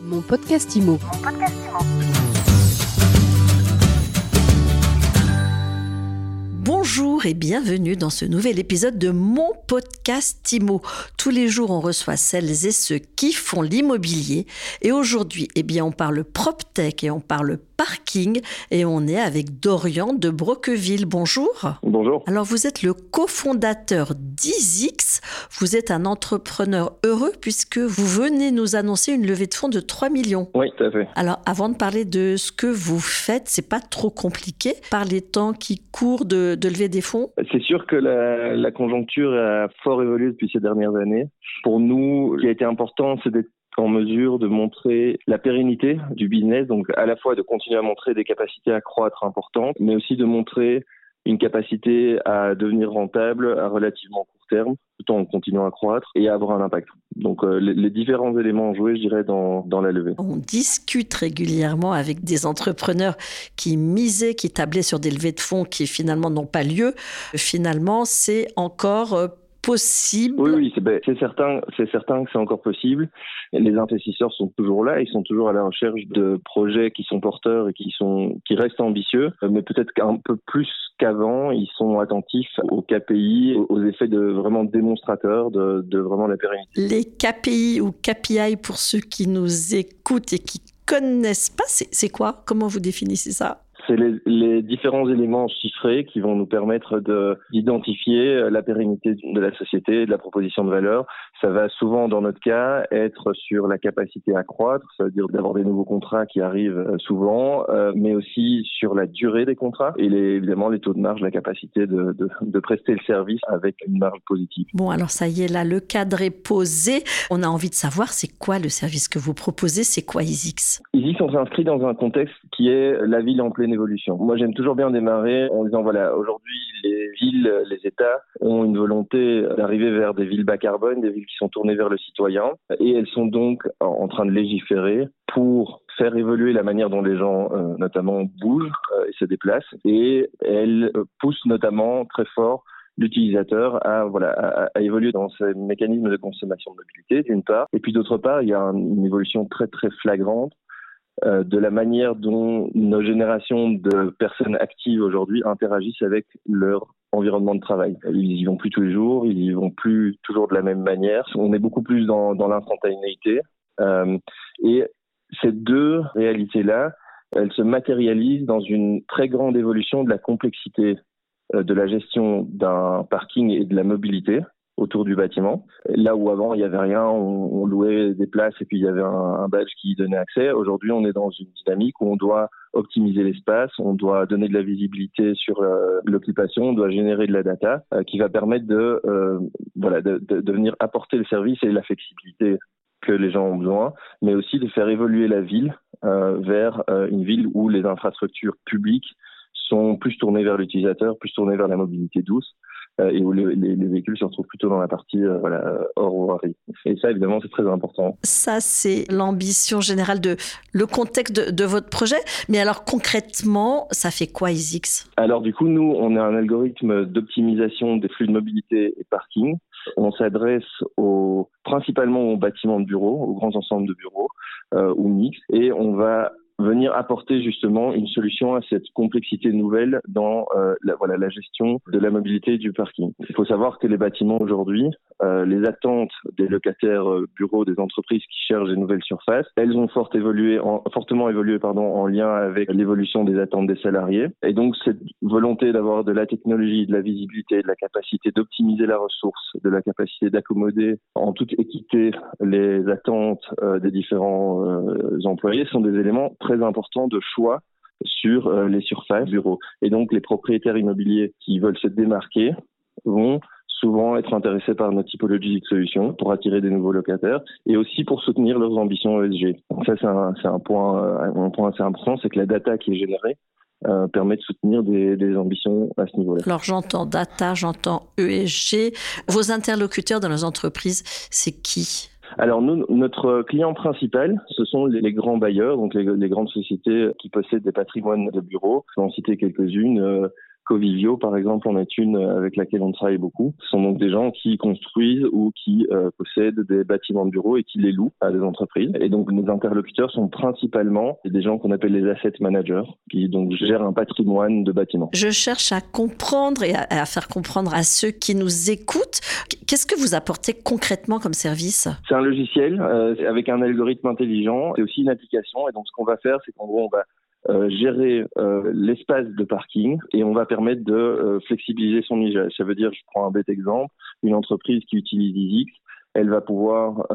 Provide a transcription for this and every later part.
Mon podcast IMO. Bonjour et bienvenue dans ce nouvel épisode de mon podcast IMO. Tous les jours, on reçoit celles et ceux qui font l'immobilier. Et aujourd'hui, eh bien, on parle PropTech et on parle parking. Et on est avec Dorian de Broqueville. Bonjour. Bonjour. Alors, vous êtes le cofondateur d'Izix. Vous êtes un entrepreneur heureux puisque vous venez nous annoncer une levée de fonds de 3 millions. Oui, tout à fait. Alors, avant de parler de ce que vous faites, c'est pas trop compliqué par les temps qui courent de, de lever des C'est sûr que la, la conjoncture a fort évolué depuis ces dernières années. Pour nous, ce qui a été important, c'est d'être en mesure de montrer la pérennité du business, donc à la fois de continuer à montrer des capacités à croître importantes, mais aussi de montrer une capacité à devenir rentable à relativement court terme, tout en continuant à croître et à avoir un impact. Donc euh, les, différents éléments joués, je dirais, dans, dans la levée. On discute régulièrement avec des entrepreneurs qui misaient, qui tablaient sur des levées de fonds qui finalement n'ont pas lieu. Finalement, c'est encore euh, possible. Oui, oui, c'est ben, certain, c'est certain que c'est encore possible. Les investisseurs sont toujours là, ils sont toujours à la recherche de projets qui sont porteurs et qui sont qui restent ambitieux, mais peut-être qu'un peu plus qu'avant, ils sont attentifs aux KPI, aux effets de vraiment démonstrateurs de, de vraiment la pérennité. Les KPI ou KPI pour ceux qui nous écoutent et qui connaissent pas, c'est quoi? Comment vous définissez ça? C'est les, différents éléments chiffrés qui vont nous permettre d'identifier la pérennité de la société, de la proposition de valeur. Ça va souvent, dans notre cas, être sur la capacité à croître, ça veut dire d'avoir des nouveaux contrats qui arrivent souvent, euh, mais aussi sur la durée des contrats et évidemment les taux de marge, la capacité de, de, de, prester le service avec une marge positive. Bon, alors ça y est, là, le cadre est posé. On a envie de savoir, c'est quoi le service que vous proposez C'est quoi ISIX? ISIX, on s'inscrit dans un contexte qui est la ville en pleine évolution. Moi, j'aime toujours bien démarrer en disant voilà, aujourd'hui, les villes, les États ont une volonté d'arriver vers des villes bas carbone, des villes qui sont tournées vers le citoyen, et elles sont donc en train de légiférer pour faire évoluer la manière dont les gens, euh, notamment, bougent euh, et se déplacent, et elles poussent notamment très fort l'utilisateur à, voilà, à, évoluer dans ces mécanismes de consommation de mobilité, d'une part, et puis d'autre part, il y a un, une évolution très très flagrante euh, de la manière dont nos générations de personnes actives aujourd'hui interagissent avec leur environnement de travail. Ils y vont plus tous les jours, ils y vont plus toujours de la même manière. On est beaucoup plus dans, dans l'instantanéité. Euh, et ces deux réalités-là, elles se matérialisent dans une très grande évolution de la complexité euh, de la gestion d'un parking et de la mobilité autour du bâtiment. Là où avant il y avait rien, on, louait des places et puis il y avait un, badge qui donnait accès. Aujourd'hui, on est dans une dynamique où on doit optimiser l'espace, on doit donner de la visibilité sur euh, l'occupation, on doit générer de la data euh, qui va permettre de euh, voilà de, venir apporter le service et la flexibilité que les gens ont besoin, mais aussi de faire évoluer la ville vers une ville où les infrastructures publiques sont plus tournées vers l'utilisateur, plus tournées vers la mobilité douce et où le, les, les, véhicules se retrouvent plutôt dans la partie euh, voilà, hors voirie. Et ça, évidemment, c'est très important. Ça, c'est l'ambition générale de le contexte de, de, votre projet. Mais alors, concrètement, ça fait quoi, ISIX? Alors, du coup, nous, on a un algorithme d'optimisation des flux de mobilité et parking. On s'adresse aux, principalement aux bâtiments de bureaux, aux grands ensembles de bureaux euh, ou mixtes, et on va venir apporter justement une solution à cette complexité nouvelle dans euh, la, voilà, la gestion de la mobilité du parking. Il faut savoir que les bâtiments aujourd'hui, euh, les attentes des locataires euh, bureaux, des entreprises qui cherchent des nouvelles surfaces, elles ont fort évolué en, fortement évolué pardon, en lien avec l'évolution des attentes des salariés. Et donc cette volonté d'avoir de la technologie, de la visibilité, de la capacité d'optimiser la ressource, de la capacité d'accommoder en toute équité les attentes euh, des différents euh, employés sont des éléments importants de choix sur euh, les surfaces bureaux. Et donc les propriétaires immobiliers qui veulent se démarquer vont souvent être intéressés par notre typologie de solutions pour attirer des nouveaux locataires et aussi pour soutenir leurs ambitions ESG. Donc ça, c'est un, point, un point assez important, c'est que la data qui est générée euh, permet de soutenir des, des, ambitions à ce niveau-là. Alors j'entends data, j'entends ESG. Vos interlocuteurs dans les entreprises, c'est qui? Alors nous, notre client principal, ce sont les, grands bailleurs, donc les, grandes sociétés qui possèdent des patrimoines de bureaux. Je vais en citer quelques-unes. Euh, Covivio, par exemple, en est une avec laquelle on travaille beaucoup. Ce sont donc des gens qui construisent ou qui euh, possèdent des bâtiments de bureaux et qui les louent à des entreprises. Et donc nos interlocuteurs sont principalement des gens qu'on appelle les asset managers, qui donc gèrent un patrimoine de bâtiments. Je cherche à comprendre et à, faire comprendre à ceux qui nous écoutent. Qu'est-ce que vous apportez concrètement comme service? C'est un logiciel euh, avec un algorithme intelligent. C'est aussi une application. Et donc ce qu'on va faire, c'est qu'en gros, on va euh, gérer euh, l'espace de parking et on va permettre de flexibiliser son usage. Ça veut dire, je prends un bête exemple, une entreprise qui utilise EasyX, elle va pouvoir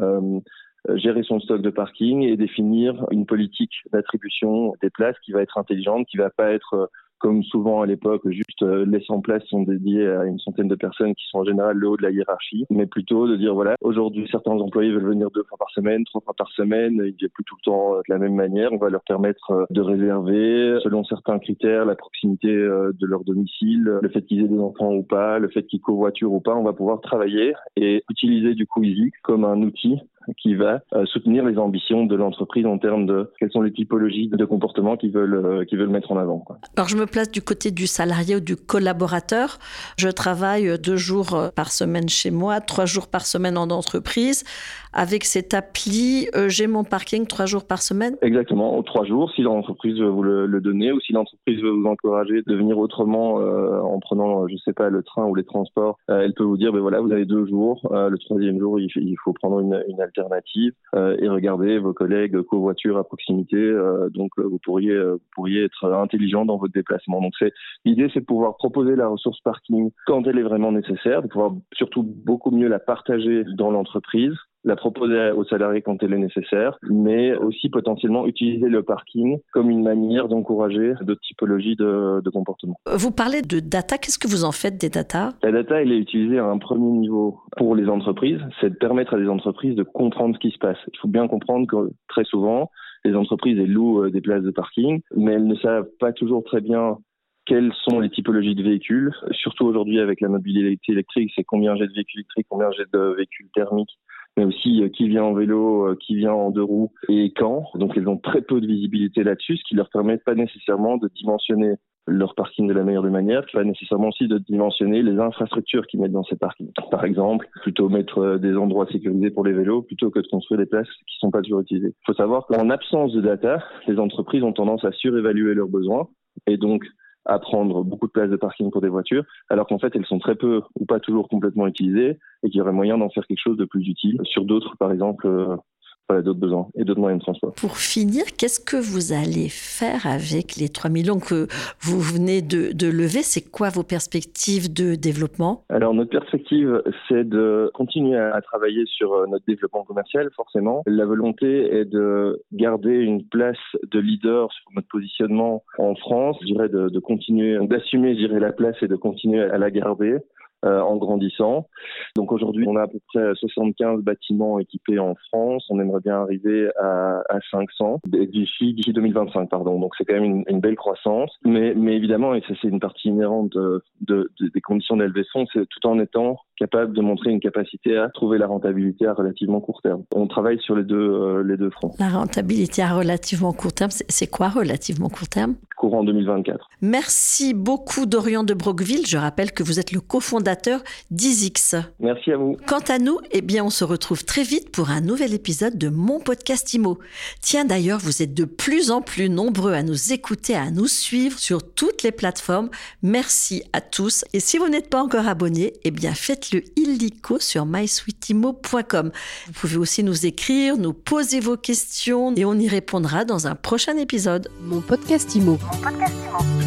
gérer son stock de parking et définir une politique d'attribution des places qui va être intelligente, qui va pas être comme souvent à l'époque, juste euh, les 100 places sont dédiées à une centaine de personnes qui sont en général le haut de la hiérarchie, mais plutôt de dire voilà, aujourd'hui certains employés veulent venir deux fois par semaine, trois fois par semaine, ils ne viennent plus tout le temps euh, de la même manière, on va leur permettre euh, de réserver selon certains critères, la proximité de leur domicile, le fait qu'ils aient des enfants ou pas, le fait qu'ils covoiturent ou pas, on va pouvoir travailler et utiliser du coup Easy comme un outil qui va euh, soutenir les ambitions de l'entreprise en termes de quelles sont les typologies de comportements qu'ils veulent, euh, qu'ils veulent mettre en avant. Alors je me place du côté du salarié ou du collaborateur. Je travaille deux jours par semaine chez moi, trois jours par semaine en entreprise. Avec cette appli, euh, j'ai mon parking trois jours par semaine Exactement, trois jours si l'entreprise veut vous le, donner ou si l'entreprise veut vous encourager de venir autrement en prenant, je sais pas, le train ou les transports. elle peut vous dire, ben voilà, vous avez deux jours. le troisième jour, il, faut prendre une, alternative euh, et regarder vos collègues covoiturent à proximité. Euh, donc euh, vous pourriez pourriez être intelligent dans votre déplacement. Donc l'idée, c'est de pouvoir proposer la ressource parking quand elle est vraiment nécessaire, de pouvoir surtout beaucoup mieux la partager dans l'entreprise la proposer aux salariés quand elle est nécessaire, mais aussi potentiellement utiliser le parking comme une manière d'encourager d'autres typologies de, de comportement. Vous parlez de data, qu'est-ce que vous en faites des data? La data, elle est utilisée à un premier niveau pour les entreprises, c'est de permettre à des entreprises de comprendre ce qui se passe. Il faut bien comprendre que très souvent, les entreprises elles louent euh, des places de parking, mais elles ne savent pas toujours très bien quelles sont les typologies de véhicules, surtout aujourd'hui avec la mobilité électrique, c'est combien j'ai de véhicules électriques, combien j'ai de véhicules thermiques, mais aussi euh, qui vient en vélo, euh, qui vient en deux roues et quand. Donc elles ont très peu de visibilité là-dessus, ce qui leur permet pas nécessairement de dimensionner leur parking de la meilleure des manières, pas nécessairement aussi de dimensionner les infrastructures qu'ils mettent dans ces parkings. Par exemple, plutôt mettre euh, des endroits sécurisés pour les vélos plutôt que de construire des places qui sont pas toujours utilisées. Il faut savoir qu'en absence de data, les entreprises ont tendance à surévaluer leurs besoins et donc à prendre beaucoup de places de parking pour des voitures, alors qu'en fait elles sont très peu ou pas toujours complètement utilisées et qu'il y aurait moyen d'en faire quelque chose de plus utile sur d'autres, par exemple, d'autres besoins et d'autres moyens de transport. Pour finir, qu'est-ce que vous allez faire avec les 3 millions que vous venez de, de lever? C'est quoi vos perspectives de développement? Alors, notre perspective, c'est de continuer à, travailler sur euh, notre développement commercial, forcément. La volonté est de garder une place de leader sur notre positionnement en France, je dirais de, de continuer, d'assumer, je dirais, la place et de continuer à la garder. Euh, en grandissant. Donc aujourd'hui, on a à peu près 75 bâtiments équipés en France. On aimerait bien arriver à, à 500 d'ici d'ici 2025, pardon. Donc c'est quand même une, belle croissance. Mais, évidemment, et ça c'est une partie inhérente de, des conditions d'élever c'est tout en étant capable de montrer une capacité à trouver la rentabilité à relativement court terme. On travaille sur les deux, euh, les deux fronts. La rentabilité à relativement court terme, c'est quoi relativement court terme? Courant 2024. Merci beaucoup Dorian de Broqueville. Je rappelle que vous êtes le cofondateur d'Isix. Merci à vous. Quant à nous, eh bien, on se retrouve très vite pour un nouvel épisode de mon podcast IMO. Tiens, d'ailleurs, vous êtes de plus en plus nombreux à nous écouter, à nous suivre sur toutes les plateformes. Merci à tous. Et si vous n'êtes pas encore abonné, eh bien, faites le illico sur mysweetimo.com. Vous pouvez aussi nous écrire, nous poser vos questions et on y répondra dans un prochain épisode. Mon podcast Imo. Mon podcast Imo.